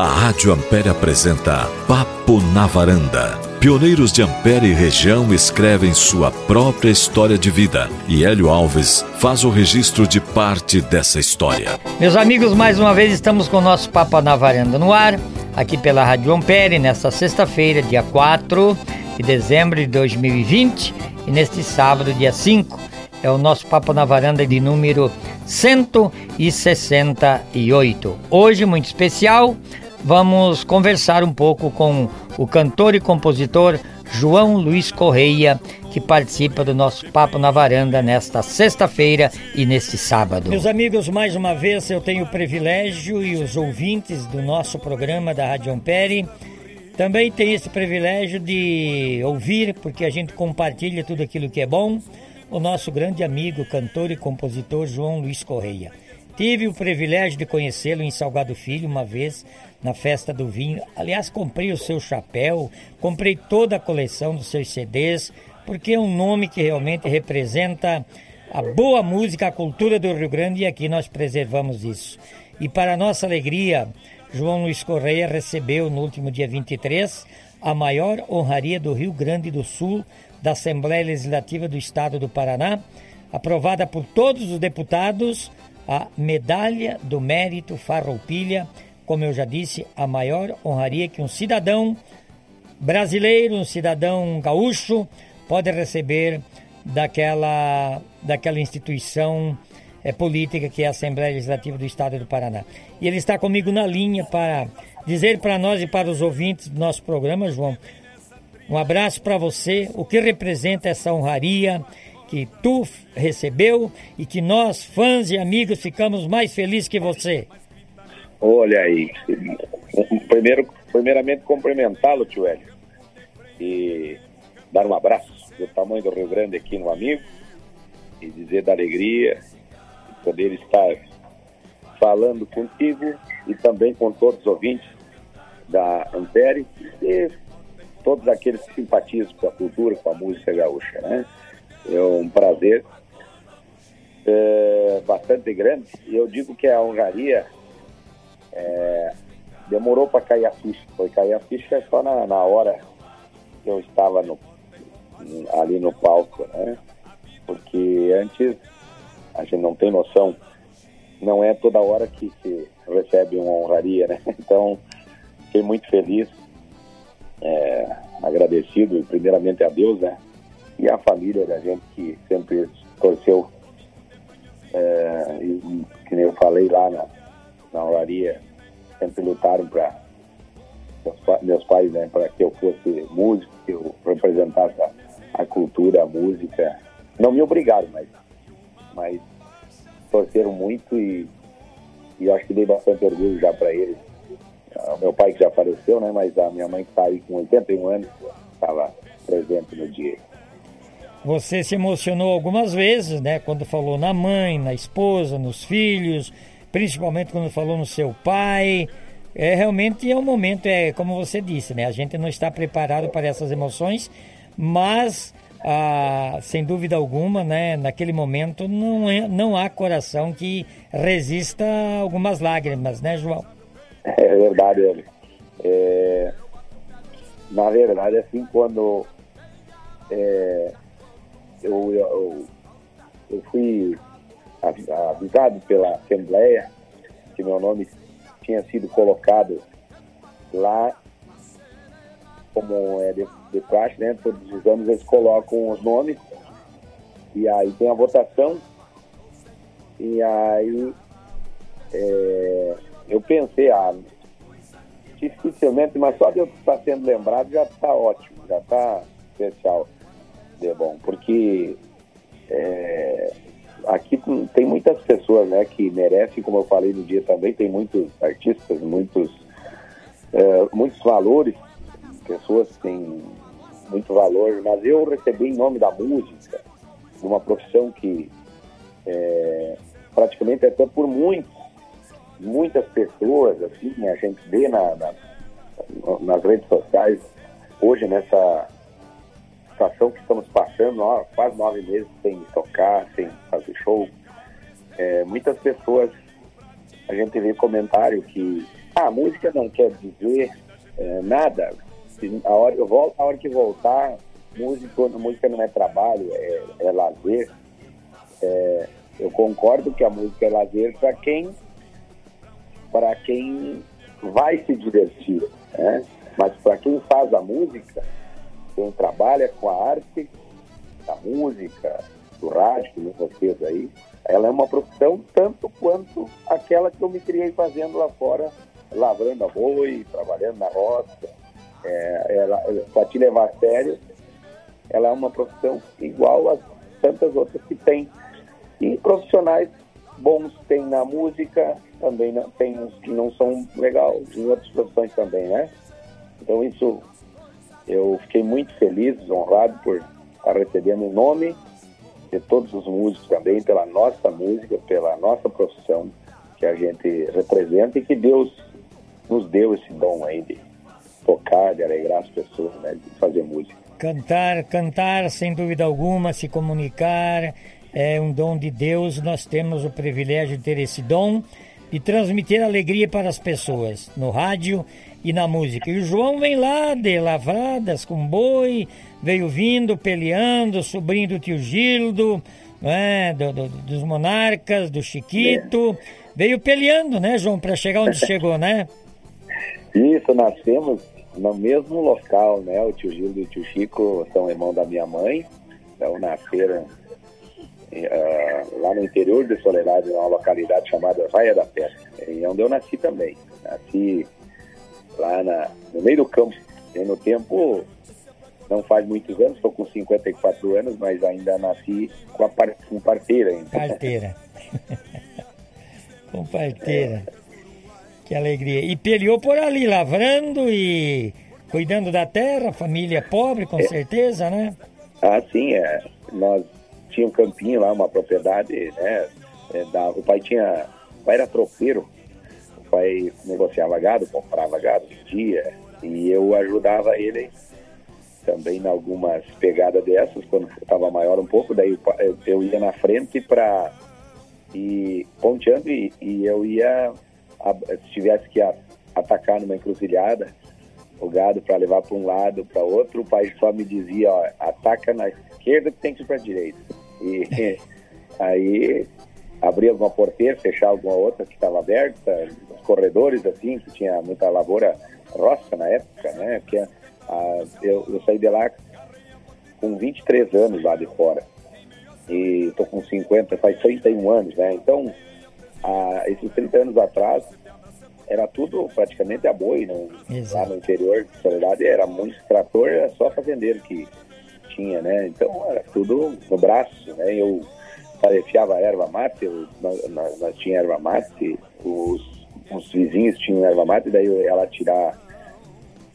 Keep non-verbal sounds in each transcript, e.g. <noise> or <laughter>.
A Rádio Ampere apresenta Papo na Varanda. Pioneiros de Ampere e região escrevem sua própria história de vida e Hélio Alves faz o registro de parte dessa história. Meus amigos, mais uma vez estamos com o nosso Papo na Varanda no ar, aqui pela Rádio Ampere, nesta sexta-feira, dia 4 de dezembro de 2020 e neste sábado, dia 5. É o nosso Papo na Varanda de número 168. Hoje, muito especial, vamos conversar um pouco com o cantor e compositor João Luiz Correia, que participa do nosso Papo na Varanda nesta sexta-feira e neste sábado. Meus amigos, mais uma vez eu tenho o privilégio e os ouvintes do nosso programa da Rádio Ampere também têm esse privilégio de ouvir, porque a gente compartilha tudo aquilo que é bom, o nosso grande amigo, cantor e compositor João Luiz Correia. Tive o privilégio de conhecê-lo em Salgado Filho uma vez na festa do vinho. Aliás, comprei o seu chapéu, comprei toda a coleção dos seus CDs, porque é um nome que realmente representa a boa música, a cultura do Rio Grande e aqui nós preservamos isso. E para nossa alegria, João Luiz Correia recebeu no último dia 23 a maior honraria do Rio Grande do Sul da Assembleia Legislativa do Estado do Paraná, aprovada por todos os deputados a Medalha do Mérito Farroupilha, como eu já disse, a maior honraria que um cidadão brasileiro, um cidadão gaúcho, pode receber daquela, daquela instituição é, política que é a Assembleia Legislativa do Estado do Paraná. E ele está comigo na linha para dizer para nós e para os ouvintes do nosso programa, João, um abraço para você, o que representa essa honraria que tu recebeu e que nós, fãs e amigos, ficamos mais felizes que você. Olha aí, primeiro, primeiramente cumprimentá-lo, tio Hélio, e dar um abraço do tamanho do Rio Grande aqui no amigo e dizer da alegria de poder estar falando contigo e também com todos os ouvintes da Ampere e todos aqueles que simpatizam com a cultura, com a música gaúcha, né? É um prazer é, bastante grande. E eu digo que a honraria é, demorou para cair a ficha. Foi cair a ficha só na, na hora que eu estava no, ali no palco, né? Porque antes a gente não tem noção, não é toda hora que se recebe uma honraria, né? <laughs> Então, fiquei muito feliz, é, agradecido primeiramente a Deus, né? e a família da gente que sempre torceu, é, e, que nem eu falei lá na, na olaria, sempre lutaram para meus, pais, né, para que eu fosse músico, que eu representasse a, a, cultura, a música. Não me obrigaram, mas, mas torceram muito e, e acho que dei bastante orgulho já para eles. O meu pai que já faleceu, né, mas a minha mãe que está aí com 81 anos, estava presente no dia. Você se emocionou algumas vezes, né? Quando falou na mãe, na esposa, nos filhos, principalmente quando falou no seu pai. É realmente é um momento, é como você disse, né? A gente não está preparado para essas emoções, mas ah, sem dúvida alguma, né? Naquele momento não, é, não há coração que resista a algumas lágrimas, né, João? É verdade, ele. É, na verdade, assim, quando é, eu, eu, eu fui avisado pela Assembleia que meu nome tinha sido colocado lá como é de, de praxe, né? Todos os anos eles colocam os nomes. E aí tem a votação. E aí é, eu pensei, ah, dificilmente, mas só de eu estar sendo lembrado já está ótimo, já está especial é bom, porque tem muitas pessoas né, que merecem, como eu falei no dia também, tem muitos artistas, muitos, é, muitos valores, pessoas que têm muito valor, mas eu recebi em nome da música, uma profissão que é, praticamente até por muitos, muitas pessoas, assim, a gente vê na, na, nas redes sociais, hoje nessa situação que estamos passando, ó, quase nove meses sem tocar, sem fazer show, é, muitas pessoas, a gente vê comentário que Ah, a música não quer dizer é, nada. A hora, eu volto, a hora que voltar, música, música não é trabalho, é, é lazer. É, eu concordo que a música é lazer para quem para quem vai se divertir, né? Mas para quem faz a música, quem trabalha com a arte, a música, do rádio, que vocês aí, ela é uma profissão tanto quanto aquela que eu me criei fazendo lá fora, lavrando a boi, trabalhando na roça. É, para te levar a sério, ela é uma profissão igual a tantas outras que tem. E profissionais bons tem na música, também não, tem uns que não são legais, em outras profissões também, né? Então isso, eu fiquei muito feliz, honrado por estar recebendo o nome de todos os músicos também, pela nossa música, pela nossa profissão que a gente representa e que Deus nos deu esse dom aí de tocar, de alegrar as pessoas, né, de fazer música. Cantar, cantar sem dúvida alguma, se comunicar, é um dom de Deus, nós temos o privilégio de ter esse dom de transmitir alegria para as pessoas, no rádio e na música. E o João vem lá de Lavradas com boi, veio vindo, peleando, sobrinho do tio Gildo, né, do, do, dos monarcas, do Chiquito. É. Veio peleando, né, João, para chegar onde chegou, né? Isso, nascemos no mesmo local, né? O tio Gildo e o tio Chico são irmãos da minha mãe, então nasceram uh, lá no interior de Soledade, numa localidade chamada Raia da Pedra, e onde eu nasci também. Nasci lá na, no meio do campo, e no tempo não faz muitos anos, estou com 54 anos, mas ainda nasci com, a par, com parteira ainda. Parteira. <laughs> com parteira. É. Que alegria. E peleou por ali, lavrando e cuidando da terra, família pobre, com é. certeza, né? Ah, sim, é. Nós tinha um campinho lá, uma propriedade, né? É, da, o pai tinha. O pai era tropeiro, o pai negociava gado, comprava gado, vendia, e eu ajudava ele também em algumas pegadas dessas, quando estava maior um pouco, daí eu, eu ia na frente para ir ponteando e, e, eu ia, se tivesse que atacar numa encruzilhada, o gado para levar para um lado, para outro, o pai só me dizia, ó, ataca na esquerda que tem que ir para direita. E <laughs> aí abrir alguma porteira, fechar alguma outra que estava aberta, os corredores assim, que tinha muita lavoura roça na época, né? Porque a, eu, eu saí de lá com 23 anos lá de fora. E estou com 50, faz 31 anos, né? Então, a, esses 30 anos atrás, era tudo praticamente a boi, né? lá no interior de Soledade, era muito trator, era só fazendeiro que tinha, né? Então era tudo no braço, né? Eu tarefiava erva mate, eu, nós, nós tínhamos erva mate, os, os vizinhos tinham erva mate, daí ela tirar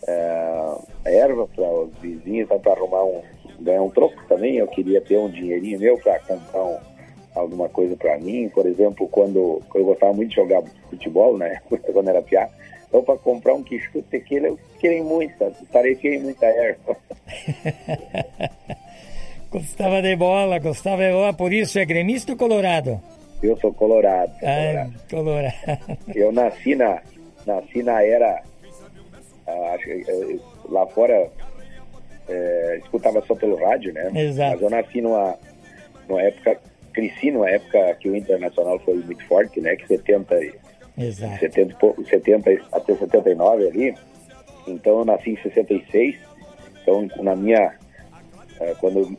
é, erva para os vizinhos, para arrumar um, ganhar um troco também. Eu queria ter um dinheirinho meu para comprar um, alguma coisa para mim. Por exemplo, quando, eu gostava muito de jogar futebol, né? <laughs> quando era piá, então para comprar um quichute tequila eu queria muita, tarefei muita erva. <laughs> gostava de bola, gostava de bola, por isso é gremista ou colorado? Eu sou colorado. Ah, colorado. colorado. <laughs> Eu nasci na, nasci na era, acho, lá fora é, escutava só pelo rádio, né? Exato. Mas eu nasci numa, numa época, cresci numa época que o Internacional foi muito forte, né? Que 70, Exato. 70, 70 até 79 ali. Então eu nasci em 66 então, na minha. Quando,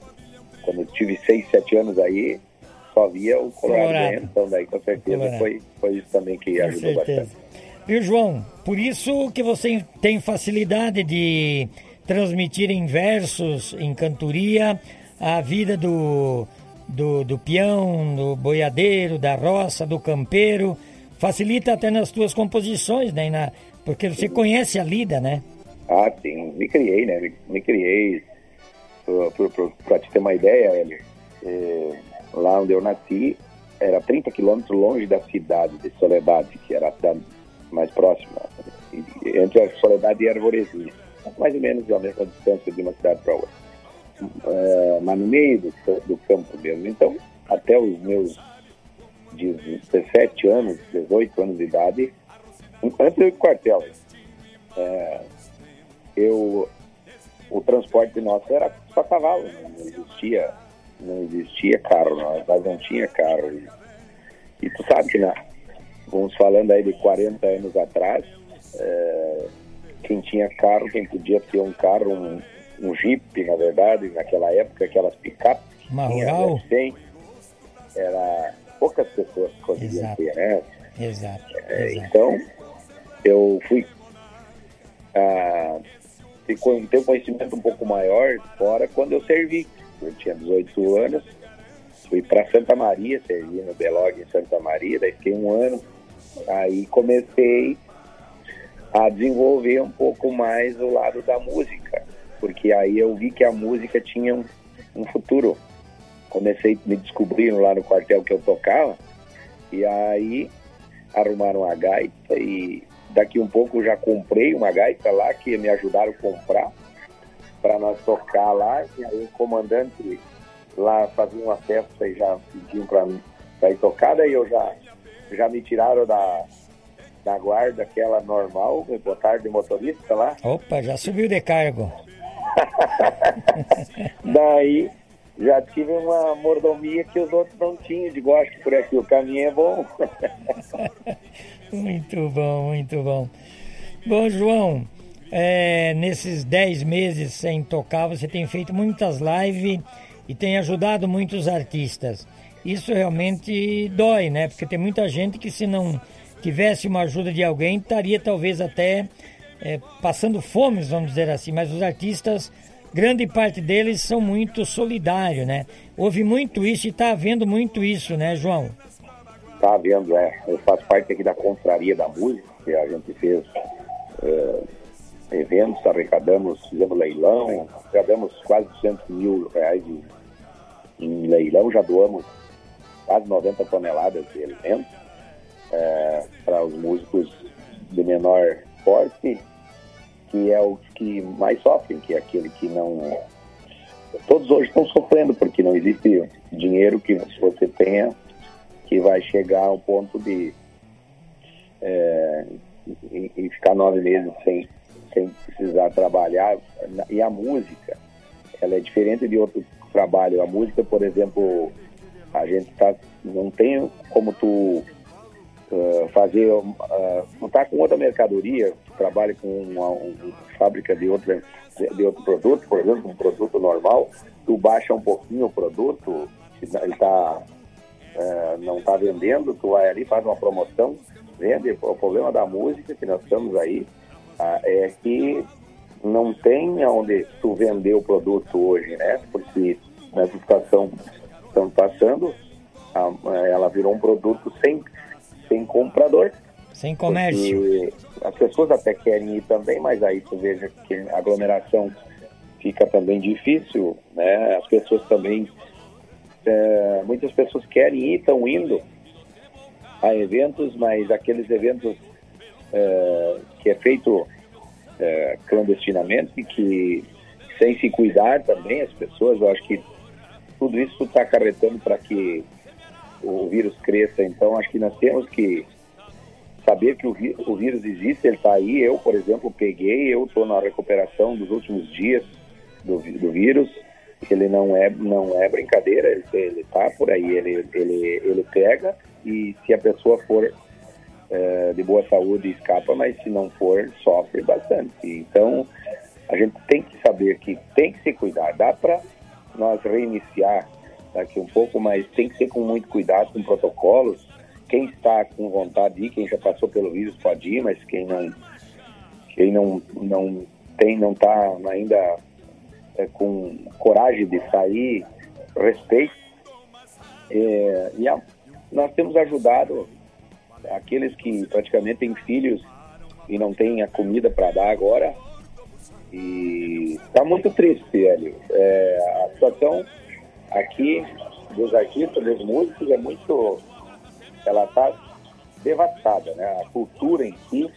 quando eu tive 6, 7 anos aí, só via o Colorado, Colorado. Então, daí com certeza foi, foi isso também que com ajudou certeza. bastante. Viu, João? Por isso que você tem facilidade de transmitir em versos, em cantoria, a vida do, do, do peão, do boiadeiro, da roça, do campeiro. Facilita até nas tuas composições, né? Na, porque você conhece a lida, né? Ah, sim, me criei, né? Me, criei. Para te ter uma ideia, Hélio, é, lá onde eu nasci, era 30 quilômetros longe da cidade de Soledade, que era a cidade mais próxima, entre a Soledade e a Arvorezinha, mais ou menos a mesma distância de uma cidade para outra. É, mas no meio do, do campo mesmo. Então, até os meus 17 anos, 18 anos de idade, antes do quartel, é, eu, o transporte nosso era só cavalo, não existia, não existia carro, nós não tinha carro. E, e tu sabe que, na, vamos falando aí de 40 anos atrás, é, quem tinha carro, quem podia ter um carro, um, um Jeep, na verdade, naquela época, aquelas picapes. Uma rural? Era poucas pessoas que conseguiam Exato. ter, né? Exato. É, exato. então, eu fui ah, ter um conhecimento um pouco maior fora quando eu servi. Eu tinha 18 anos, fui para Santa Maria, servi no Belog em Santa Maria, daí fiquei um ano. Aí comecei a desenvolver um pouco mais o lado da música, porque aí eu vi que a música tinha um, um futuro. Comecei me descobrindo lá no quartel que eu tocava, e aí arrumaram uma gaita e daqui um pouco já comprei uma gaita lá que me ajudaram a comprar para nós tocar lá e aí o comandante lá fazia uma festa e já pediam para ir tocar, daí eu já, já me tiraram da, da guarda, aquela normal, me botaram de motorista lá. Opa, já subiu de cargo. <laughs> Daí já tive uma mordomia que os outros não tinham, de gosto por aqui, o caminho é bom. <laughs> Muito bom, muito bom. Bom, João, é, nesses 10 meses sem tocar, você tem feito muitas lives e tem ajudado muitos artistas. Isso realmente dói, né? Porque tem muita gente que se não tivesse uma ajuda de alguém, estaria talvez até é, passando fome, vamos dizer assim. Mas os artistas, grande parte deles são muito solidários, né? Houve muito isso e está havendo muito isso, né, João? Tá vendo, é. Eu faço parte aqui da Confraria da Música, que a gente fez eh, eventos, arrecadamos, fizemos leilão, arrecadamos quase 200 mil reais em, em leilão, já doamos quase 90 toneladas de alimentos eh, para os músicos de menor porte, que é o que mais sofrem, que é aquele que não. Todos hoje estão sofrendo, porque não existe dinheiro que você tenha que vai chegar ao ponto de é, e, e ficar nove meses sem, sem precisar trabalhar. E a música, ela é diferente de outro trabalho. A música, por exemplo, a gente tá, não tem como tu uh, fazer, uh, não tá com outra mercadoria, trabalha com uma, uma fábrica de, outra, de outro produto, por exemplo, um produto normal, tu baixa um pouquinho o produto, ele está Uh, não está vendendo, tu vai ali, faz uma promoção, vende. O problema da música que nós estamos aí uh, é que não tem onde tu vender o produto hoje, né? Porque nessa situação estamos passando, uh, ela virou um produto sem, sem comprador. Sem comércio. As pessoas até querem ir também, mas aí tu veja que a aglomeração fica também difícil, né? As pessoas também é, muitas pessoas querem ir, estão indo a eventos, mas aqueles eventos é, que é feito é, clandestinamente que sem se cuidar também as pessoas, eu acho que tudo isso está acarretando para que o vírus cresça. Então, acho que nós temos que saber que o, o vírus existe, ele está aí. Eu, por exemplo, peguei, eu estou na recuperação dos últimos dias do, do vírus ele não é não é brincadeira, ele, ele tá por aí, ele, ele, ele pega e se a pessoa for é, de boa saúde escapa, mas se não for, sofre bastante. Então, a gente tem que saber que tem que se cuidar. Dá para nós reiniciar daqui um pouco, mas tem que ser com muito cuidado com protocolos. Quem está com vontade de ir, quem já passou pelo vírus pode ir, mas quem não quem não, não tem, não está ainda é, com coragem de sair, respeito. É, e a, nós temos ajudado aqueles que praticamente têm filhos e não têm a comida para dar agora. E está muito triste, Hélio. É, situação aqui dos artistas, dos músicos, é muito. Ela está devastada, né? A cultura em si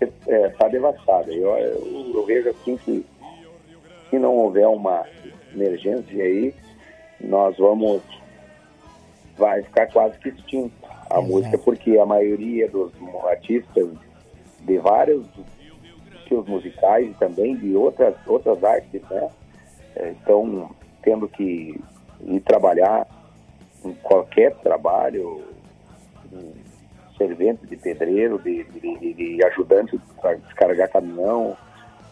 está é, tá devastada. Eu, eu, eu vejo assim que se não houver uma emergência aí, nós vamos vai ficar quase que extinto a Exato. música, porque a maioria dos artistas de vários estilos musicais e também de outras, outras artes, né? É, estão tendo que ir trabalhar em qualquer trabalho, servente de pedreiro, de, de, de ajudante para descarregar caminhão,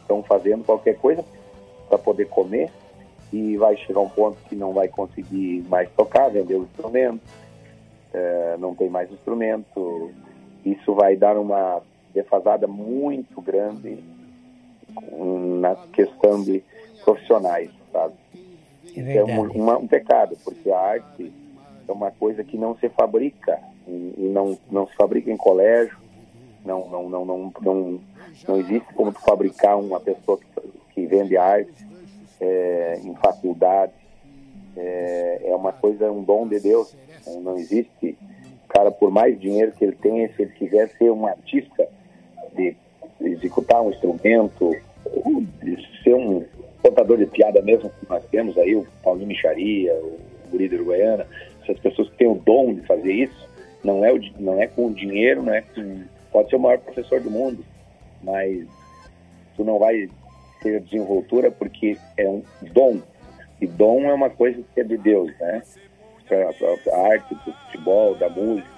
estão fazendo qualquer coisa para poder comer e vai chegar um ponto que não vai conseguir mais tocar, vender o instrumento, é, não tem mais instrumento. Isso vai dar uma defasada muito grande na questão de profissionais, sabe? É, é um, uma, um pecado, porque a arte é uma coisa que não se fabrica e não, não se fabrica em colégio, não, não, não, não, não, não existe como tu fabricar uma pessoa que, que vende arte é, em faculdade. É, é uma coisa, um dom de Deus. Não existe cara, por mais dinheiro que ele tenha, se ele quiser ser um artista, de executar um instrumento, de ser um contador de piada mesmo que nós temos aí, o Paulinho Micharia, o Guri de Uruguaiana, essas pessoas que têm o dom de fazer isso, não é, o, não é com dinheiro, não é com, pode ser o maior professor do mundo, mas tu não vai ter desenvoltura porque é um dom. E dom é uma coisa que é de Deus, né? A arte, do futebol, da música,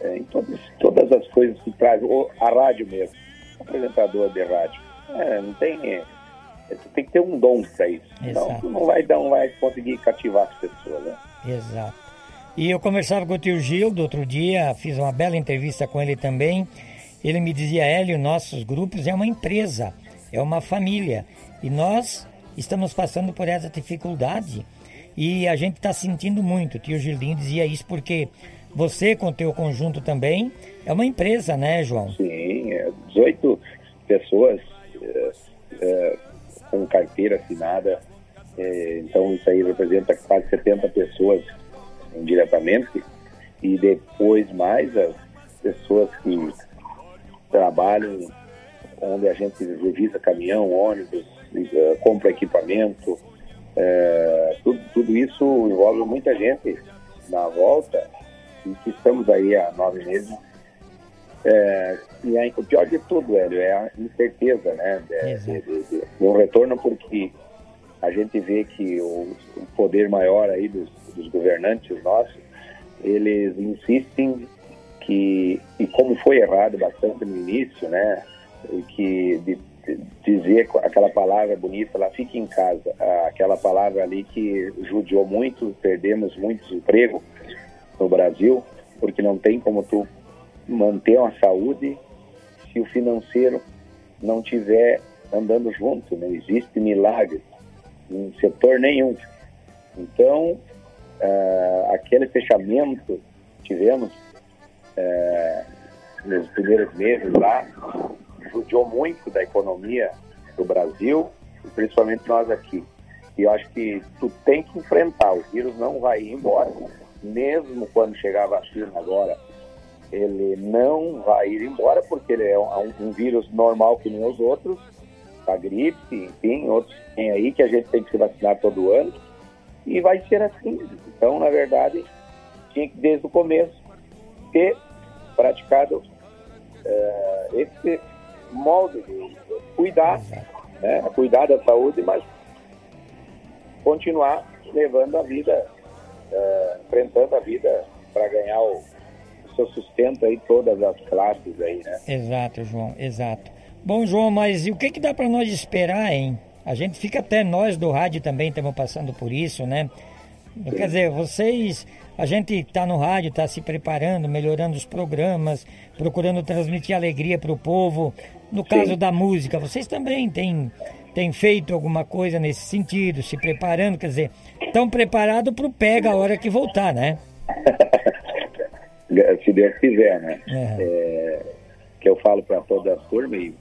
é, em todas, todas as coisas que traz, a rádio mesmo, apresentador de rádio. É, não tem. É, tem que ter um dom para isso. Exato. Então não vai, não vai conseguir cativar as pessoas, né? Exato. E eu conversava com o tio Gil do outro dia, fiz uma bela entrevista com ele também. Ele me dizia, Hélio, nossos grupos é uma empresa, é uma família. E nós estamos passando por essa dificuldade e a gente está sentindo muito. O tio Gilinho dizia isso porque você, com o teu conjunto também, é uma empresa, né, João? Sim, é 18 pessoas é, é, com carteira assinada. É, então, isso aí representa quase 70 pessoas indiretamente. E depois mais as pessoas que trabalham onde a gente revisa caminhão, ônibus, uh, compra equipamento. Uh, tudo, tudo isso envolve muita gente na volta e que estamos aí há nove meses. É, e aí, o pior de tudo, Hélio, é a incerteza, né? De, de, de, de, um retorno, porque a gente vê que o, o poder maior aí dos, dos, governantes nossos, eles insistem que, e como foi errado bastante no início, né? Que de, dizer aquela palavra bonita lá, fique em casa, aquela palavra ali que judiou muito, perdemos muitos empregos, no Brasil, porque não tem como tu manter uma saúde se o financeiro não tiver andando junto, não existe milagre em setor nenhum. Então, uh, aquele fechamento que tivemos uh, nos primeiros meses lá, judiou muito da economia do Brasil, principalmente nós aqui. E eu acho que tu tem que enfrentar, o vírus não vai ir embora mesmo quando chegar a vacina agora, ele não vai ir embora, porque ele é um, um vírus normal que nem os outros, a gripe, enfim, outros tem aí que a gente tem que se vacinar todo ano, e vai ser assim. Então, na verdade, tinha que desde o começo ter praticado uh, esse molde de cuidar, né, cuidar da saúde, mas continuar levando a vida uh, enfrentando a vida para ganhar o, o, seu sustento aí, todas as classes aí, né? Exato, João, exato. Bom, João, mas e o que, que dá para nós esperar, hein? A gente fica até nós do rádio também estamos passando por isso, né? Sim. Quer dizer, vocês, a gente está no rádio, está se preparando, melhorando os programas, procurando transmitir alegria para o povo. No caso Sim. da música, vocês também têm, têm feito alguma coisa nesse sentido, se preparando, quer dizer, estão preparados para o pega a hora que voltar, né? <laughs> Se Deus quiser, né? É. É, que eu falo para toda a turma e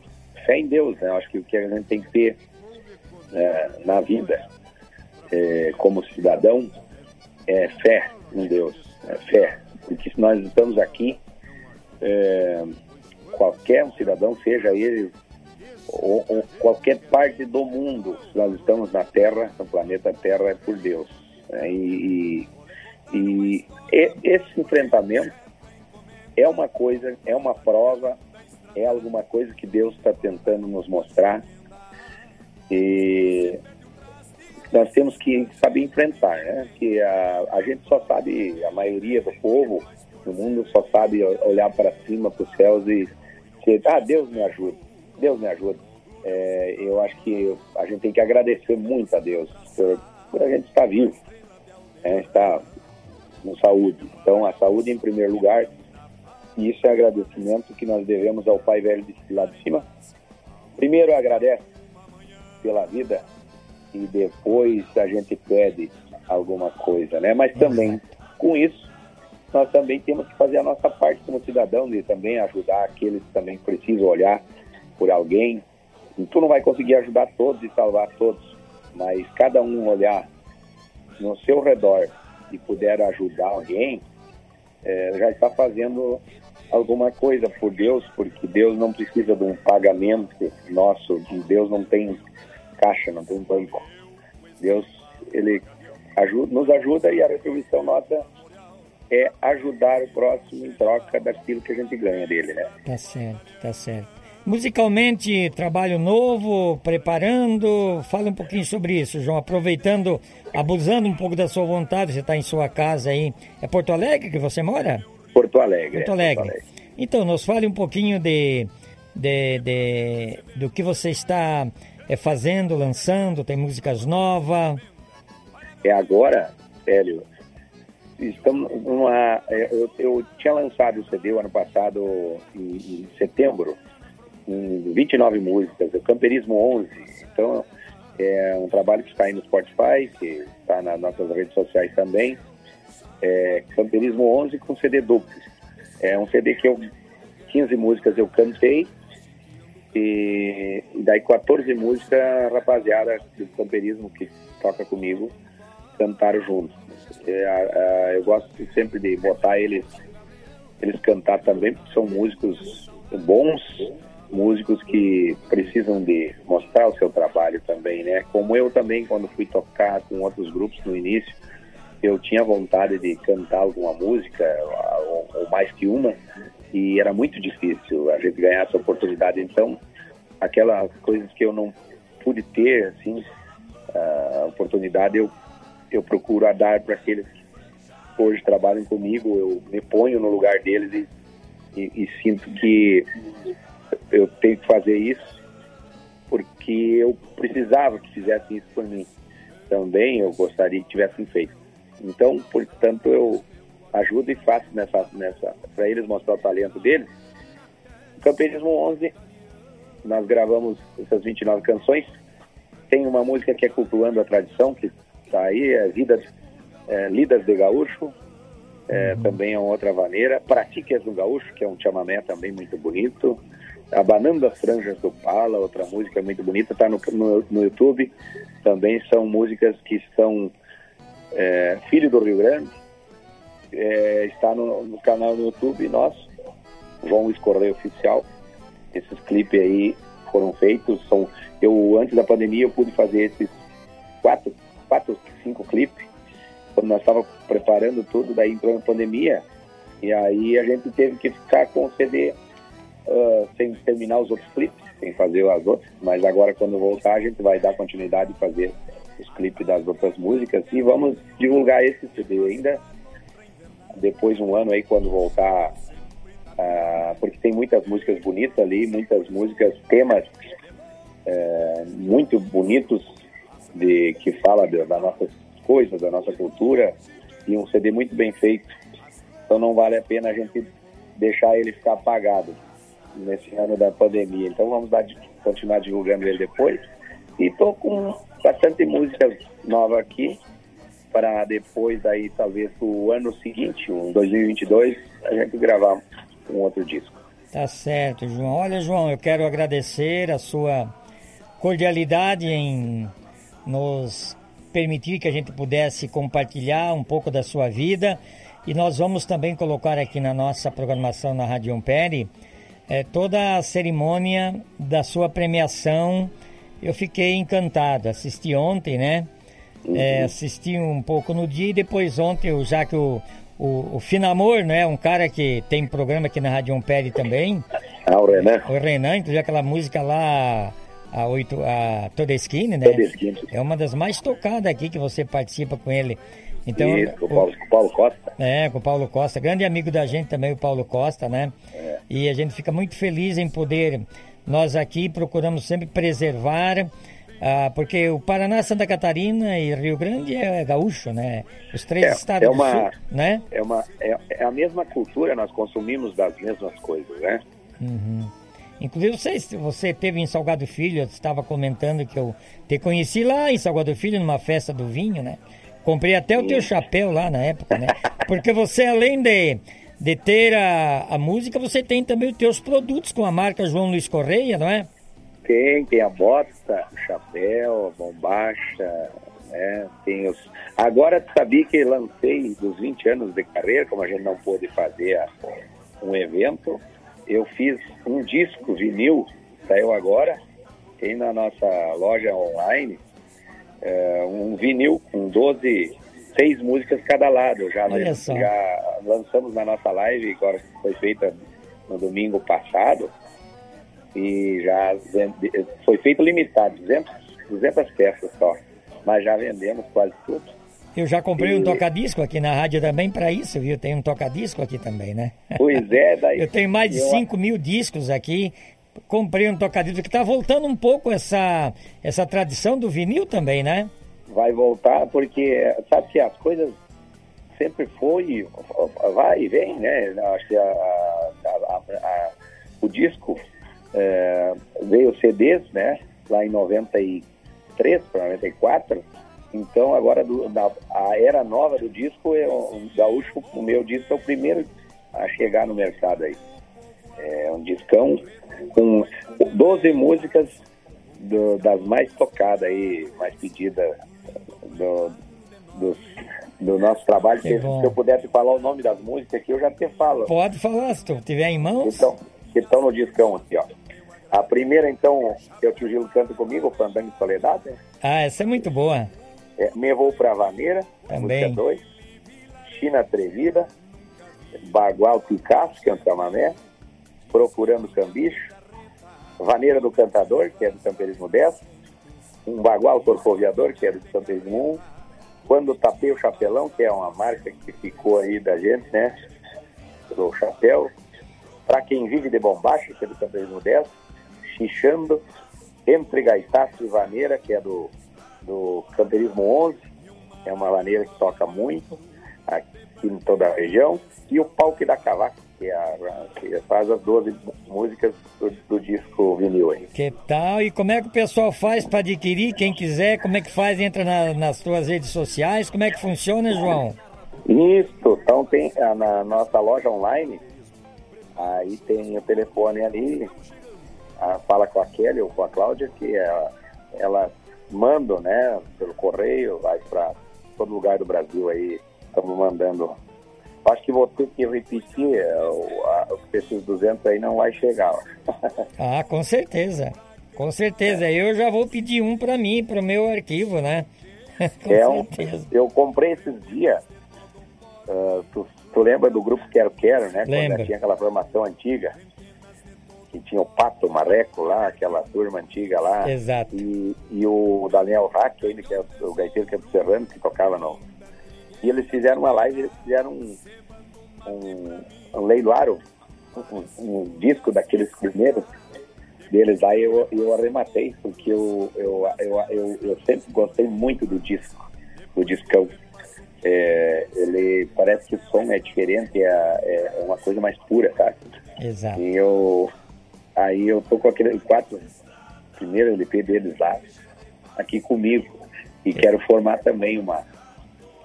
fé em Deus, né? Eu acho que o que a gente tem que ter é, na vida é, como cidadão é fé em Deus, é fé. Porque se nós estamos aqui, é, qualquer um cidadão, seja ele ou, ou, qualquer parte do mundo, nós estamos na Terra, no planeta Terra é por Deus. Né? E, e, e, esse enfrentamento é uma coisa, é uma prova é alguma coisa que Deus está tentando nos mostrar e nós temos que saber enfrentar, né? Que a, a gente só sabe, a maioria do povo no mundo só sabe olhar para cima, para os céus e dizer, ah, Deus me ajuda, Deus me ajuda. É, eu acho que a gente tem que agradecer muito a Deus por, por a gente estar vivo, né? estar com saúde. Então, a saúde em primeiro lugar, e isso é agradecimento que nós devemos ao Pai Velho de lá de cima. Primeiro, agradece pela vida e depois a gente pede alguma coisa, né? Mas também, com isso, nós também temos que fazer a nossa parte como cidadão de também ajudar aqueles que também precisam olhar por alguém. E tu não vai conseguir ajudar todos e salvar todos, mas cada um olhar no seu redor e puder ajudar alguém, é, já está fazendo alguma coisa por Deus, porque Deus não precisa de um pagamento nosso, Deus não tem caixa, não tem banco. Deus, ele ajuda, nos ajuda e a retribuição nossa é ajudar o próximo em troca daquilo que a gente ganha dele, né? Tá certo, tá certo. Musicalmente, trabalho novo, preparando, fala um pouquinho sobre isso, João, aproveitando, abusando um pouco da sua vontade, você está em sua casa aí, é Porto Alegre que você mora? Porto Alegre. Porto Alegre. É, Porto Alegre. Então, nos fale um pouquinho de, de, de do que você está é, fazendo, lançando, tem músicas novas? É agora, Hélio, estamos numa. É, eu, eu tinha lançado o CD o ano passado, em, em setembro, 29 músicas, o Camperismo 11. Então, é um trabalho que está aí no Spotify, que está nas nossas redes sociais também. É, Camperismo 11 com CD duplo. É um CD que eu, 15 músicas eu cantei, e, daí 14 músicas, rapaziada do camperismo que toca comigo, cantaram juntos. É, eu gosto sempre de botar eles, eles cantar também, porque são músicos bons, músicos que precisam de mostrar o seu trabalho também, né? Como eu também, quando fui tocar com outros grupos no início, eu tinha vontade de cantar alguma música, ou, ou mais que uma, e era muito difícil a gente ganhar essa oportunidade. Então, aquelas coisas que eu não pude ter, assim, a oportunidade, eu, eu procuro dar para aqueles que hoje trabalham comigo, eu me ponho no lugar deles e, e, e sinto que eu tenho que fazer isso porque eu precisava que fizessem isso por mim. Também eu gostaria que tivessem feito. Então, portanto, eu ajudo e faço nessa, nessa para eles mostrar o talento deles. O Campeonismo 11, nós gravamos essas 29 canções. Tem uma música que é Cultuando a Tradição, que está aí, é Vidas, é, Lidas de Gaúcho, é, uhum. também é uma outra maneira. Pratiques do Gaúcho, que é um chamamé também muito bonito. Abanando as Franjas do Pala, outra música muito bonita, está no, no, no, YouTube. Também são músicas que são é, Filho do Rio Grande. É, está no, no, canal no YouTube nosso, João Luiz Oficial. Esses clipes aí foram feitos. São, eu, antes da pandemia, eu pude fazer esses quatro, quatro cinco clipes. Quando nós estávamos preparando tudo, daí entrou a pandemia. E aí a gente teve que ficar com o CD uh, sem terminar os outros clipes, sem fazer as outras, mas agora quando voltar a gente vai dar continuidade e fazer os clipes das outras músicas e vamos divulgar esse CD ainda depois um ano aí quando voltar uh, porque tem muitas músicas bonitas ali, muitas músicas, temas uh, muito bonitos de que fala de, das nossas coisas, da nossa cultura e um CD muito bem feito. Então não vale a pena a gente deixar ele ficar apagado nesse ano da pandemia. Então vamos dar, continuar divulgando ele depois. E estou com bastante música nova aqui para depois aí talvez o ano seguinte, um 2022, a gente gravar um outro disco. Tá certo, João. Olha, João, eu quero agradecer a sua cordialidade em nos permitir que a gente pudesse compartilhar um pouco da sua vida e nós vamos também colocar aqui na nossa programação na Rádio Ampere é, toda a cerimônia da sua premiação. Eu fiquei encantado. Assisti ontem, né? Uhum. É, assisti um pouco no dia e depois ontem, já que o, o, o Finamor, né? Um cara que tem programa aqui na Rádio Ampere também. Ah, o Renan. O Renan, inclusive aquela música lá, a, oito, a Toda Esquina, né? Toda Esquina. É uma das mais tocadas aqui que você participa com ele. Então, Isso, com o Paulo, com o Paulo Costa. É, com o Paulo Costa, grande amigo da gente também, o Paulo Costa, né? É. E a gente fica muito feliz em poder, nós aqui procuramos sempre preservar, ah, porque o Paraná, Santa Catarina e Rio Grande é gaúcho, né? Os três É, estados é do uma- sul, né? É, uma, é, é a mesma cultura, nós consumimos das mesmas coisas, né? Uhum. Inclusive, você, você teve em Salgado Filho, eu estava comentando que eu te conheci lá em Salgado Filho, numa festa do vinho, né? Comprei até o teu chapéu lá na época, né? Porque você, além de, de ter a, a música, você tem também os teus produtos com a marca João Luiz Correia, não é? Tem, tem a bota, o chapéu, a bombacha, né? Tem os... Agora, sabia que lancei dos 20 anos de carreira, como a gente não pôde fazer a- um evento, eu fiz um disco vinil, saiu agora, tem na nossa loja online, é, um vinil com 12, seis músicas cada lado. Já, só. já lançamos na nossa live, agora que foi feita no domingo passado, e já foi feito limitado, 200, 200 peças só, mas já vendemos quase tudo. Eu já comprei um E- tocadisco aqui na rádio também para isso, viu? Tem um tocadisco aqui também, né? Pois é, daí <laughs> Eu tenho mais de eu- 5 mil discos aqui. Comprei um tocadisco que tá voltando um pouco essa, essa tradição do vinil também, né? vai voltar porque sabe que as coisas sempre foi vai e vem né? Acho que a, a- a- o disco é, veio CDs né? Lá em 93 para 94 então agora do, da, a era nova do disco é o gaúcho o meu disco é o primeiro a chegar no mercado aí. É um discão com 12 músicas do- das mais tocadas aí, mais pedidas do, do, do nosso trabalho. Se, eu pudesse falar o nome das músicas aqui, eu já até falo. Pode falar, se tu tiver em mãos. Então, que estão no discão aqui, ó. A primeira, então, que o tio Gilo canta comigo, o Fandango de Soledade, né? Ah, essa é muito boa. é Me Vou Pra Vaneira, Também. música 2. China Atrevida, Bagual Picasso, que é um chamamé, Procurando Cambicho, Vaneira do Cantador, que é do Camperismo 10, um Bagual Corcoviador, que é do Camperismo 1, Quando Tapei o Chapelão, que é uma marca que ficou aí da gente, né, do chapéu, Pra Quem Vive de Bombacha, que é do Camperismo 10, Xixando, Entre Gaitaço e Vaneira, que é do, do Camperismo 11, é uma vaneira que toca muito aqui em toda a região, e o Palque da Cavaca, que, é a, que faz as 12 músicas do, do disco vinil aí. Que tal? E como é que o pessoal faz para adquirir? Quem quiser, como é que faz? Entra na- nas tuas redes sociais? Como é que funciona, João? Isso, então tem ah, na nossa loja online, aí tem o telefone ali, ah, fala com a Kelly ou com a Cláudia, que ela, ela manda, né, pelo correio, vai para todo lugar do Brasil aí, estamos mandando. Acho que vou ter que repetir, eh, o- a- esses 200 aí não vai chegar. <laughs> Ah, com certeza. Com certeza. Eu já vou pedir um para mim, para o meu arquivo, né? <laughs> com É um, certeza. eu comprei esses dias. ah, tu, tu lembra do grupo Quero Quero, né? Lembro. Quando tinha aquela formação antiga. Que tinha o Pato Marreco lá, aquela turma antiga lá. Exato. E, e o Daniel Hack, ele que é o gaiteiro que é do Serrano, que tocava no. E eles fizeram uma live, eles fizeram um, um, um leiloaram um, um- disco daqueles primeiros deles lá e eu, eu arrematei, porque eu, eu, eu, eu, eu sempre gostei muito do disco, do discão. É, ele parece que o som é diferente, é, é uma coisa mais pura, sabe? Exato. E eu aí eu tô com aquele quatro primeiro LP deles lá aqui comigo e quero formar também uma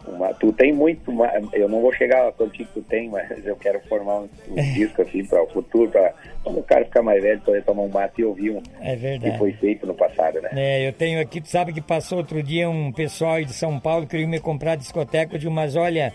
uma tu tem muito eu não vou chegar a quanto que tu tem mas eu quero formar um, um disco assim para o futuro para quando o cara ficar mais velho poder tomar um mate e ouvir um É que verdade. foi feito no passado né É, eu tenho aqui, tu sabe que passou outro dia um pessoal aí de São Paulo que queria me comprar discoteca de mas olha,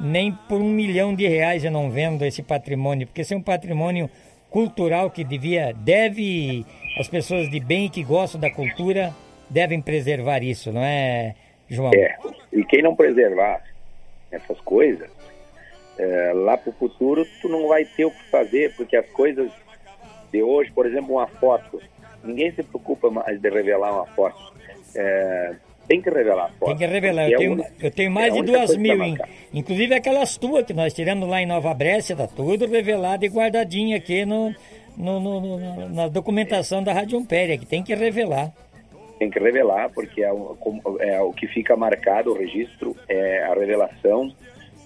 nem por um milhão de reais eu não vendo esse patrimônio, porque esse é um patrimônio cultural que devia, deve, as pessoas de bem que gostam da cultura devem preservar isso, não é, João? É, e quem não preservar essas coisas, é, lá pro futuro tu não vai ter o que fazer, porque as coisas de hoje, por exemplo, uma foto. Ninguém se preocupa mais de revelar uma foto. É, tem que revelar a foto. Tem que revelar. Eu é tenho, eu tenho mais é de duas mil, inclusive aquelas tuas que nós tiramos lá em Nova Brécia, tá tudo revelado e guardadinho aqui no, no, no, no na documentação da Rádio Impéria, que tem que revelar tem que revelar, porque é o, é o que fica marcado, o registro, é a revelação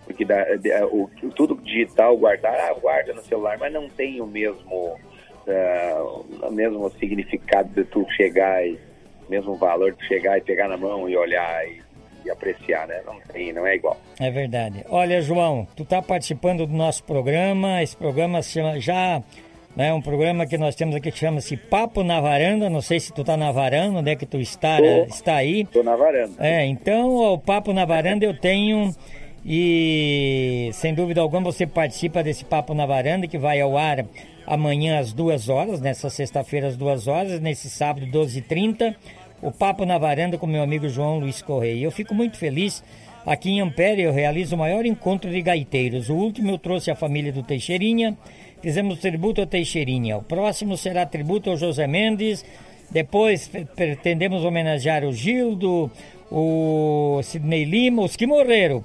porque dá, é, o, tudo digital guardar, ah, guarda no celular, mas não tem o mesmo, uh, o mesmo significado de tu chegar e mesmo valor de chegar e pegar na mão e olhar e, e, apreciar, né? Não tem, não é igual. É verdade. Olha, João, tu tá participando do nosso programa, esse programa se chama já é né, um programa que nós temos aqui que chama-se Papo na Varanda. Não sei se tu tá na varanda, onde é que tu está, tô, está aí. Tô na varanda. É, então o Papo na Varanda eu tenho e sem dúvida alguma você participa desse Papo na Varanda que vai ao ar amanhã às duas horas, nessa sexta-feira às duas horas, nesse sábado 12h30, o Papo na Varanda com meu amigo João Luiz Correia. Eu fico muito feliz. Aqui em Ampere eu realizo o maior encontro de gaiteiros. O último eu trouxe a família do Teixeirinha, fizemos tributo ao Teixeirinha. O próximo será tributo ao José Mendes. Depois pretendemos homenagear o Gildo, o Sidney Lima, os que morreram.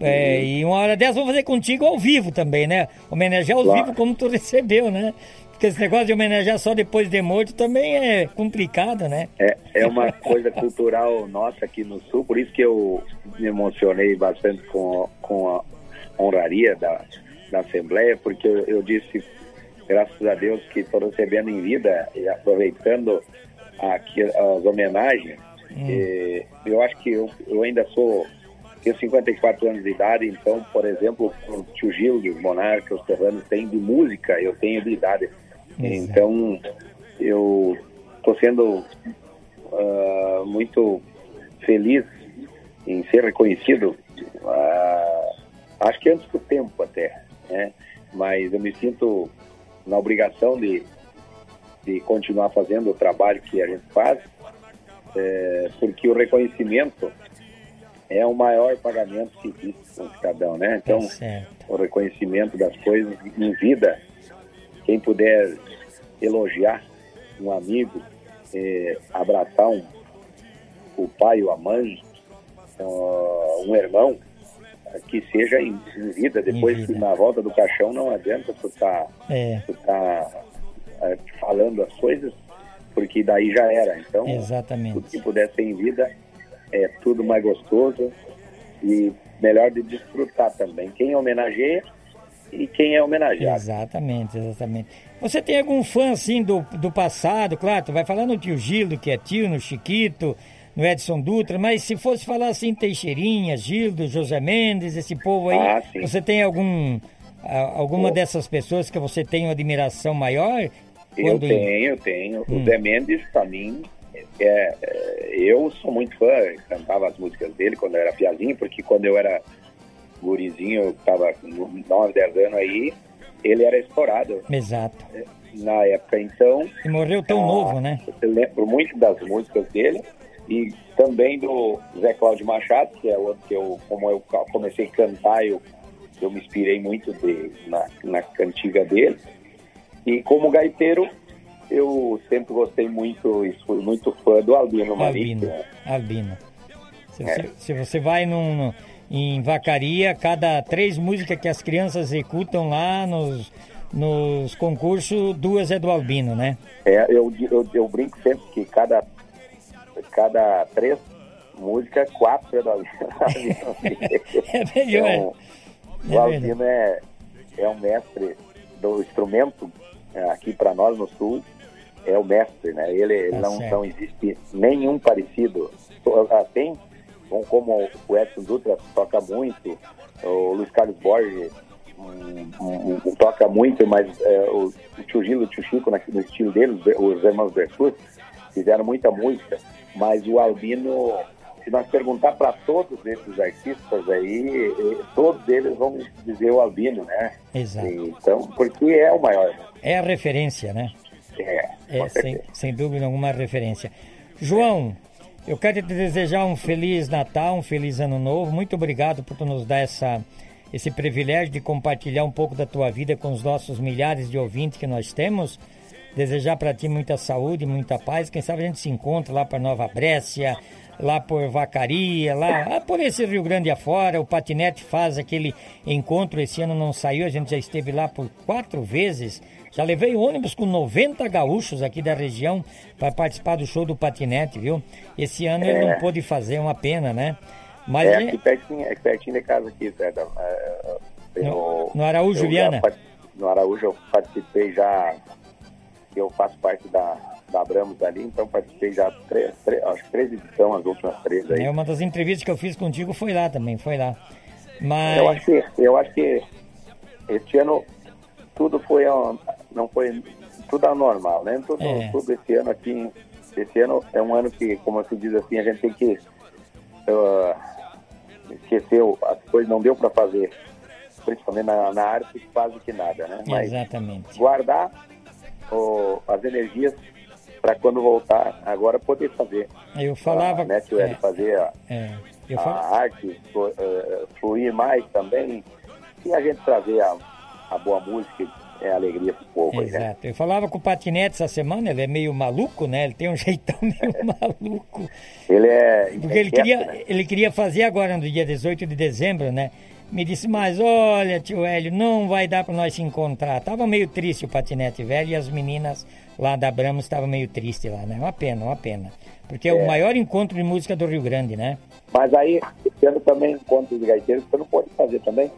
É, uhum. E uma hora dessa vou fazer contigo ao vivo também, né? Homenagear ao claro. vivo como tu <laughs> recebeu, né? Porque esse negócio de homenagear só depois de morto também é complicado, né? É, é uma coisa cultural nossa aqui no Sul, por isso que eu me emocionei bastante com, com a honraria da, da Assembleia, porque eu, eu disse, graças a Deus, que estou recebendo em vida e aproveitando aqui as homenagens. Hum. E, eu acho que eu, eu ainda sou tenho 54 anos de idade, então, por exemplo, o tio Gil dos Monarcas, os Terranos, tem de música, eu tenho de idade. Então, eu estou sendo uh, muito feliz em ser reconhecido, uh, acho que antes do tempo até, né? mas eu me sinto na obrigação de, de continuar fazendo o trabalho que a gente faz, é, porque o reconhecimento é o maior pagamento que existe para um cidadão, né? Então, é o reconhecimento das coisas em vida, quem puder elogiar um amigo, é, abraçar um, o pai ou a mãe, uh, um irmão, que seja em, vida, depois que na volta do caixão não adianta tu tá, é. tu tá uh, falando as coisas, porque daí já era. Então, Exatamente. tudo que puder ser em vida é tudo mais gostoso e melhor de desfrutar também. Quem homenageia e quem é homenageado. Exatamente, exatamente. Você tem algum fã assim do, do passado? Claro, tu vai falar no tio Gildo, que é tio, no Chiquito, no Edson Dutra, mas se fosse falar assim, Teixeirinha, Gildo, José Mendes, esse povo aí, ah, você tem algum alguma oh. dessas pessoas que você tem uma admiração maior? Eu tenho, eu tenho. Hum. O Zé Mendes, para mim, é, é, eu sou muito fã, cantava as músicas dele quando eu era piazinho, porque quando eu era gurizinho, eu estava com 9, 10 anos aí, ele era estourado. Exato. Na época, então... E morreu tão ah, novo, né? Eu lembro muito das músicas dele e também do Zé Cláudio Machado, que é outro que eu, como eu comecei a cantar, eu, eu me inspirei muito de, na, na cantiga dele. E como gaiteiro, eu sempre gostei muito e fui muito fã do Albino Maric. Albino, Albino. Se, é. você, se você vai num, em Vacaria, cada três músicas que as crianças executam lá nos, nos concursos, duas é do Albino, né? É, eu, eu, eu brinco sempre que cada, cada três músicas, quatro é Albino. <laughs> é melhor. Então, é o Albino é, é um mestre do instrumento é, aqui para nós no Sul é o mestre, né? Ele tá não, não existe nenhum parecido. Ah, tem, como o Edson Dutra toca muito, o Luiz Carlos Borges um, um, um, toca muito, mas é, o, o Tio Gilo o Tio Chico, no estilo deles, os irmãos Bertus, fizeram muita música, mas o Albino, se nós perguntar para todos esses artistas aí, todos eles vão dizer o Albino, né? Exato. Então, porque é o maior. Né? É a referência, né? É, é sem, sem dúvida alguma referência. João, eu quero te desejar um feliz Natal, um feliz Ano Novo. Muito obrigado por nos dar essa, esse privilégio de compartilhar um pouco da tua vida com os nossos milhares de ouvintes que nós temos. Desejar para ti muita saúde, muita paz. Quem sabe a gente se encontra lá para Nova Brécia, lá por Vacaria, lá por esse Rio Grande afora. O Patinete faz aquele encontro, esse ano não saiu, a gente já esteve lá por quatro vezes. Já levei ônibus com 90 gaúchos aqui da região para participar do show do Patinete, viu? Esse ano é. ele não pôde fazer, uma pena, né? Mas é aqui pertinho, é pertinho de casa aqui, certo? É, no, no Araújo, Viana? no Araújo eu participei já, eu faço parte da, da Abramos ali, então participei já três, três, acho que três edições, as últimas três aí. É, uma das entrevistas que eu fiz contigo foi lá também, foi lá. Mas... Eu acho que, eu acho que este ano tudo foi, não foi, tudo anormal, né? Tudo, é. tudo esse ano aqui, esse ano é um ano que, como se diz assim, a gente tem que uh, esquecer as coisas, não deu para fazer principalmente na, na arte, quase que nada, né? Mas Exatamente. guardar o, as energias para quando voltar, agora poder fazer. Eu falava... A, né, é, fazer a, é, a arte uh, fluir mais também e a gente trazer a, a boa música é alegria pro povo. Exato. Aí, né? Eu falava com o Patinete essa semana, ele é meio maluco, né? Ele tem um <laughs> jeitão meio maluco. Ele é. Porque ele queria, né? ele queria fazer agora no dia 18 de dezembro, né? Me disse, mas olha, tio Hélio, não vai dar para nós se encontrar. Tava meio triste o patinete velho e as meninas lá da Bramos estavam meio tristes lá, né? Uma pena, uma pena. Porque é. é. o maior encontro de música do Rio Grande, né? Mas aí, tendo também encontro de gaiteiros, você não pode fazer também?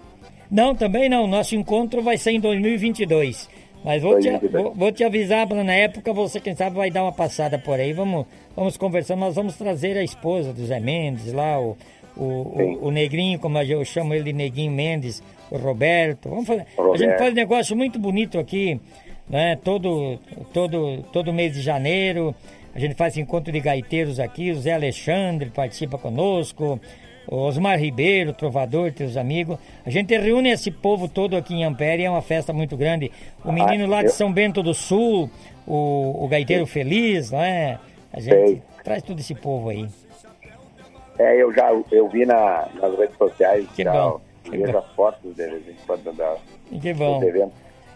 Não, também não. Nosso encontro vai ser em 2022. Mas vou, 2022. Te, vou, vou te avisar, na época você, quem sabe, vai dar uma passada por aí. Vamos, vamos conversar. Nós vamos trazer a esposa do Zé Mendes lá, o, o, o, o, Negrinho, como eu chamo ele de Neguinho Mendes, o Roberto. Vamos fazer, Roberto. A gente faz um negócio muito bonito aqui, né? Todo, todo, todo mês de janeiro. A gente faz encontro de gaiteiros aqui, o Zé Alexandre participa conosco, o Osmar Ribeiro, trovador, teus amigos. A gente reúne esse povo todo aqui em Ampere, é uma festa muito grande. O menino ah, lá de São Bento do Sul, o, o gaiteiro feliz, não é? A gente Sei. traz todo esse povo aí. É, eu já eu vi na, nas redes sociais, que já bom. vejo as fotos deles enquanto da, que bom.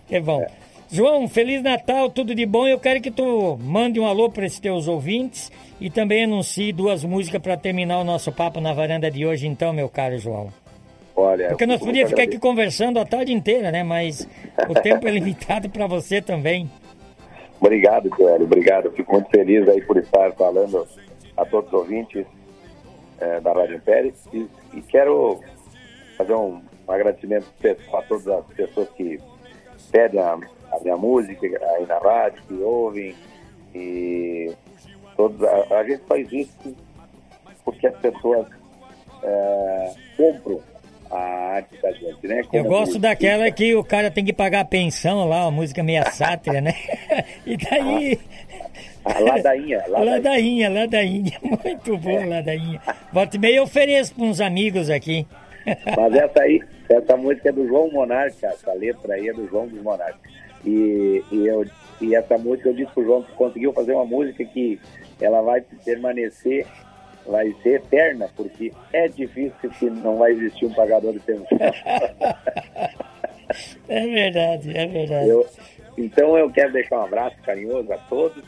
Que bom. É. João, Feliz Natal, tudo de bom. Eu quero que tu mande um alô para esses teus ouvintes e também anuncie duas músicas para terminar o nosso papo na varanda de hoje, então, meu caro João. Olha, Porque nós podíamos ficar aqui conversando a tarde inteira, né? Mas o tempo é limitado para você também. Obrigado, Joel. Obrigado. Fico muito feliz aí por estar falando a todos os ouvintes é, da Rádio Império e, e, quero fazer um, agradecimento a todas as pessoas que pedem a, a, minha música aí na rádio, que ouvem e todos, a, a gente faz isso porque as pessoas é, compram a arte da gente, né? Como Eu gosto daquela que o cara tem que pagar a pensão lá, a música meia sátira, né? <laughs> <laughs> e daí a ladainha, ladainha. Ladainha, ladainha. <laughs> Muito bom, é. ladainha. Volta e meia eu ofereço para uns amigos aqui. <laughs> Mas essa aí, essa música é do João Monarca, essa letra aí é do João dos Monarca. E, e, eu, e essa música eu disse pro João que conseguiu fazer uma música que ela vai permanecer, vai ser eterna, porque é difícil que não vai existir um pagador de pensão. <laughs> É verdade, é verdade. Eu, então eu quero deixar um abraço carinhoso a todos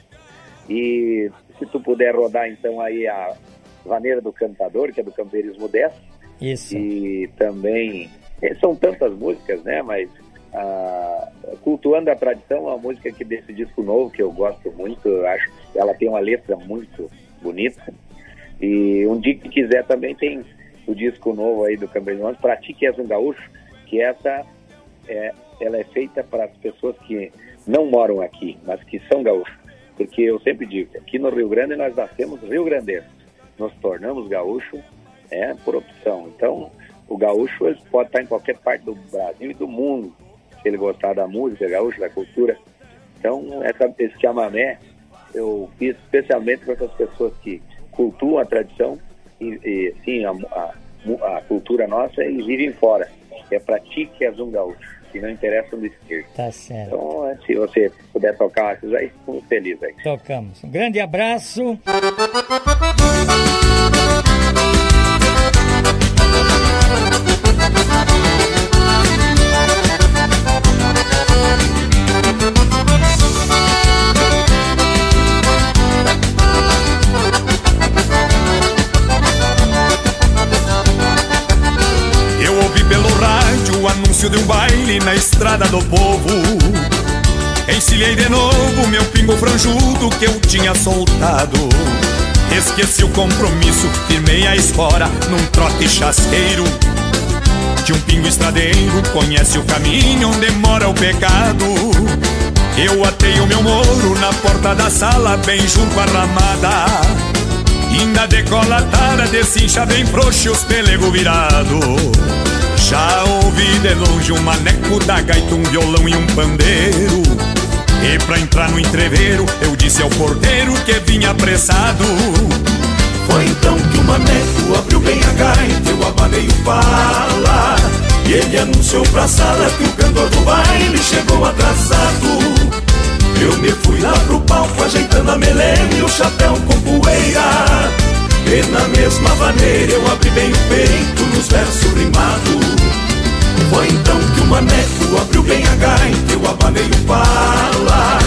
e se tu puder rodar então aí a Vaneira do Cantador, que é do Campeirismo 10. Isso. E também, eh, são tantas músicas, né? Mas a, Cultuando a Tradição é uma música que desse disco novo, que eu gosto muito, eu acho que ela tem uma letra muito bonita. E um dia que quiser também tem o disco novo aí do Campeirismo, Pra Ti Que És um Gaúcho, que essa é, ela é feita para as pessoas que não moram aqui, mas que são gaúchos porque eu sempre digo, aqui no Rio Grande nós nascemos Rio Grande, nos tornamos gaúcho é, por opção. Então, o gaúcho ele pode estar em qualquer parte do Brasil e do mundo, se ele gostar da música gaúcha, da cultura. Então, essa, esse chamamé eu fiz especialmente para essas pessoas que cultuam a tradição e, e sim, a, a, a cultura nossa e vivem fora. É para ti que és um gaúcho que não interessa no esquerdo. Tá certo. Então, é, se você puder tocar aí, fico feliz aí. Tocamos. Um grande abraço. Tinha soltado. Esqueci o compromisso, firmei a espora num trote chasqueiro. De um pingo estradeiro, conhece o caminho onde mora o pecado. Eu atei o meu moro na porta da sala, bem junto à ramada. Ainda decolatada, desincha bem frouxo os pelego virado. Já ouvi de longe um maneco da gaita, um violão e um pandeiro. E pra entrar no entreveiro, eu disse ao porteiro que vinha apressado. Foi então que o maneco abriu bem a gaita, eu abanei o fala. E ele anunciou pra sala que o cantor do baile chegou atrasado. Eu me fui lá pro palco ajeitando a melena e o chapéu com poeira. E na mesma maneira eu abri bem o peito nos versos rimados. Foi então que o maneco abriu bem a gaita, eu abanei o pala.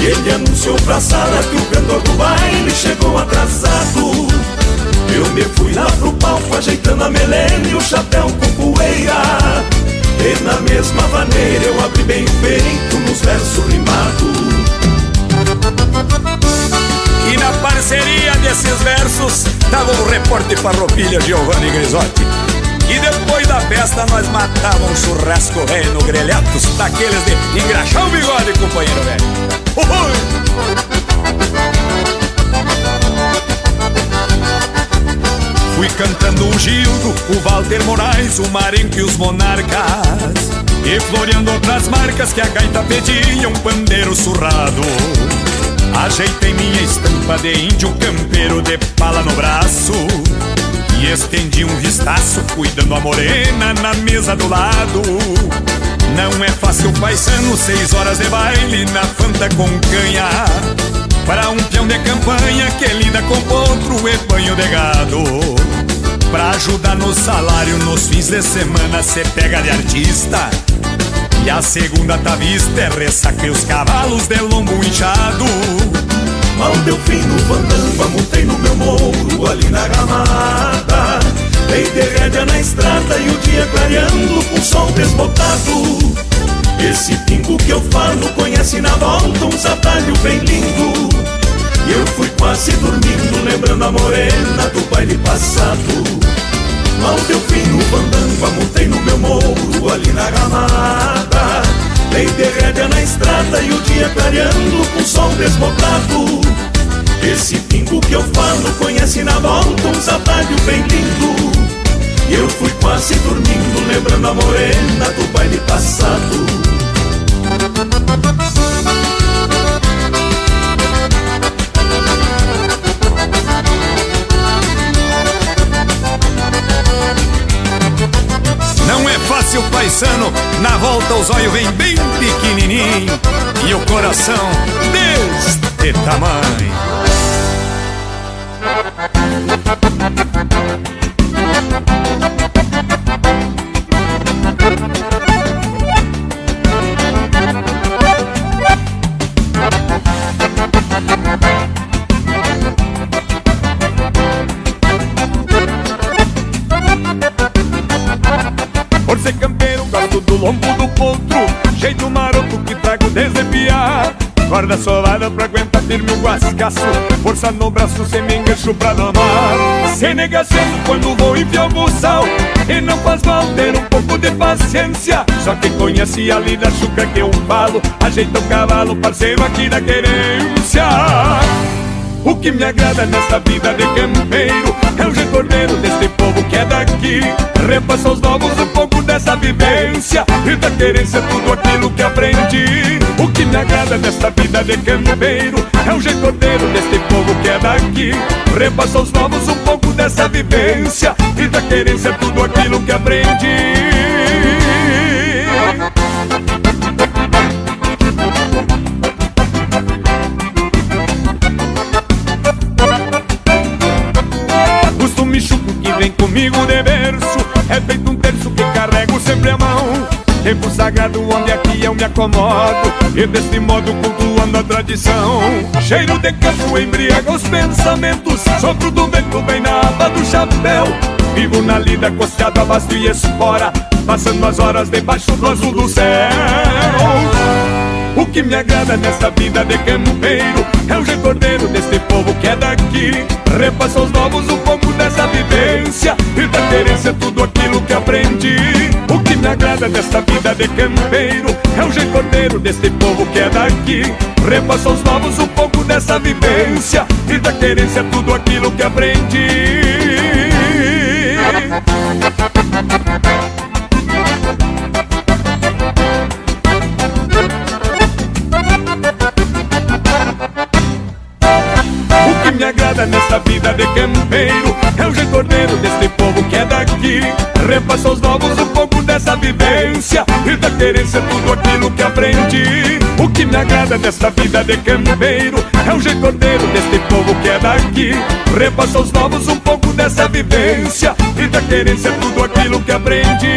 E ele anunciou pra sala que o cantor do baile chegou atrasado. Eu me fui lá pro palco ajeitando a melena e o chapéu com poeira. E na mesma maneira eu abri bem o peito nos versos rimados. E na parceria desses versos tava o repórter parropilha Giovanni Grisotti. E depois da festa nós matávamos um churrasco velho no grelhatos, daqueles de engraxar o bigode, companheiro velho. Fui cantando o Gildo, o Walter Moraes, o Marenco e os Monarcas. E floreando outras marcas que a gaita pedia, um pandeiro surrado. Ajeitei minha estampa de índio campeiro de pala no braço E estendi um vistaço cuidando a morena na mesa do lado. Não é fácil paisano, seis horas de baile na fanta com canha. Para um peão de campanha que lida com potro e banho de gado. Pra ajudar no salário nos fins de semana cê pega de artista. E a segunda tá vista é ressaca os cavalos de lombo inchado Mal deu fim no fandango, montei no meu morro ali na ramada. Dei de rédea na estrada e o dia clareando com sol desbotado. Esse pingo que eu falo conhece na volta uns atalhos bem lindo. E eu fui quase dormindo lembrando a morena do baile passado. Mal deu fim no fandango, montei no meu morro ali na ramada Dei de rédea na estrada e o dia clareando com sol desbotado Esse pingo que eu falo conhece na volta um atalhos bem lindo. E eu fui quase dormindo lembrando a morena do baile passado É fácil, paisano, na volta os olhos vem bem pequenininho E o coração deste tamanho Corda solada pra aguentar firme o guascaço Força no braço, sem me engancho pra domar. Sem negação quando vou enfiar o buçal E não faz mal ter um pouco de paciência. Só quem conhece a lida chuca que eu falo Ajeita o cavalo, parceiro aqui da querência o que me agrada nessa vida de campeiro É o jeito deste povo que é daqui. Repassa aos novos um pouco dessa vivência E da querência tudo aquilo que aprendi. O que me agrada nessa vida de campeiro É o jeito deste povo que é daqui. Repassa aos novos um pouco dessa vivência E da querência tudo aquilo que aprendi comigo de berço É feito um terço que carrego sempre a mão. Tempo sagrado onde aqui eu me acomodo. E deste modo cultuando a tradição. Cheiro de campo embriaga os pensamentos. Sopro do vento bem na aba do chapéu. Vivo na lida costeado a basto e espora. Passando as horas debaixo do azul do céu O que me agrada nessa vida de campeiro é o jeito ordeiro desse povo que é daqui. Repassa aos novos um pouco dessa vivência e da querência tudo aquilo que aprendi. O que me agrada nessa vida de campeiro é o jeito ordeiro desse povo que é daqui. Repassa aos novos um pouco dessa vivência e da querência tudo aquilo que aprendi. Agrada nessa vida de campeiro é o jeito ordeiro desse povo que é daqui. Repassa aos novos um pouco dessa vivência e da querência tudo aquilo que aprendi. O que me agrada nessa vida de campeiro é o jeito ordeiro desse povo que é daqui. Repassa aos novos um pouco dessa vivência e da querência tudo aquilo que aprendi.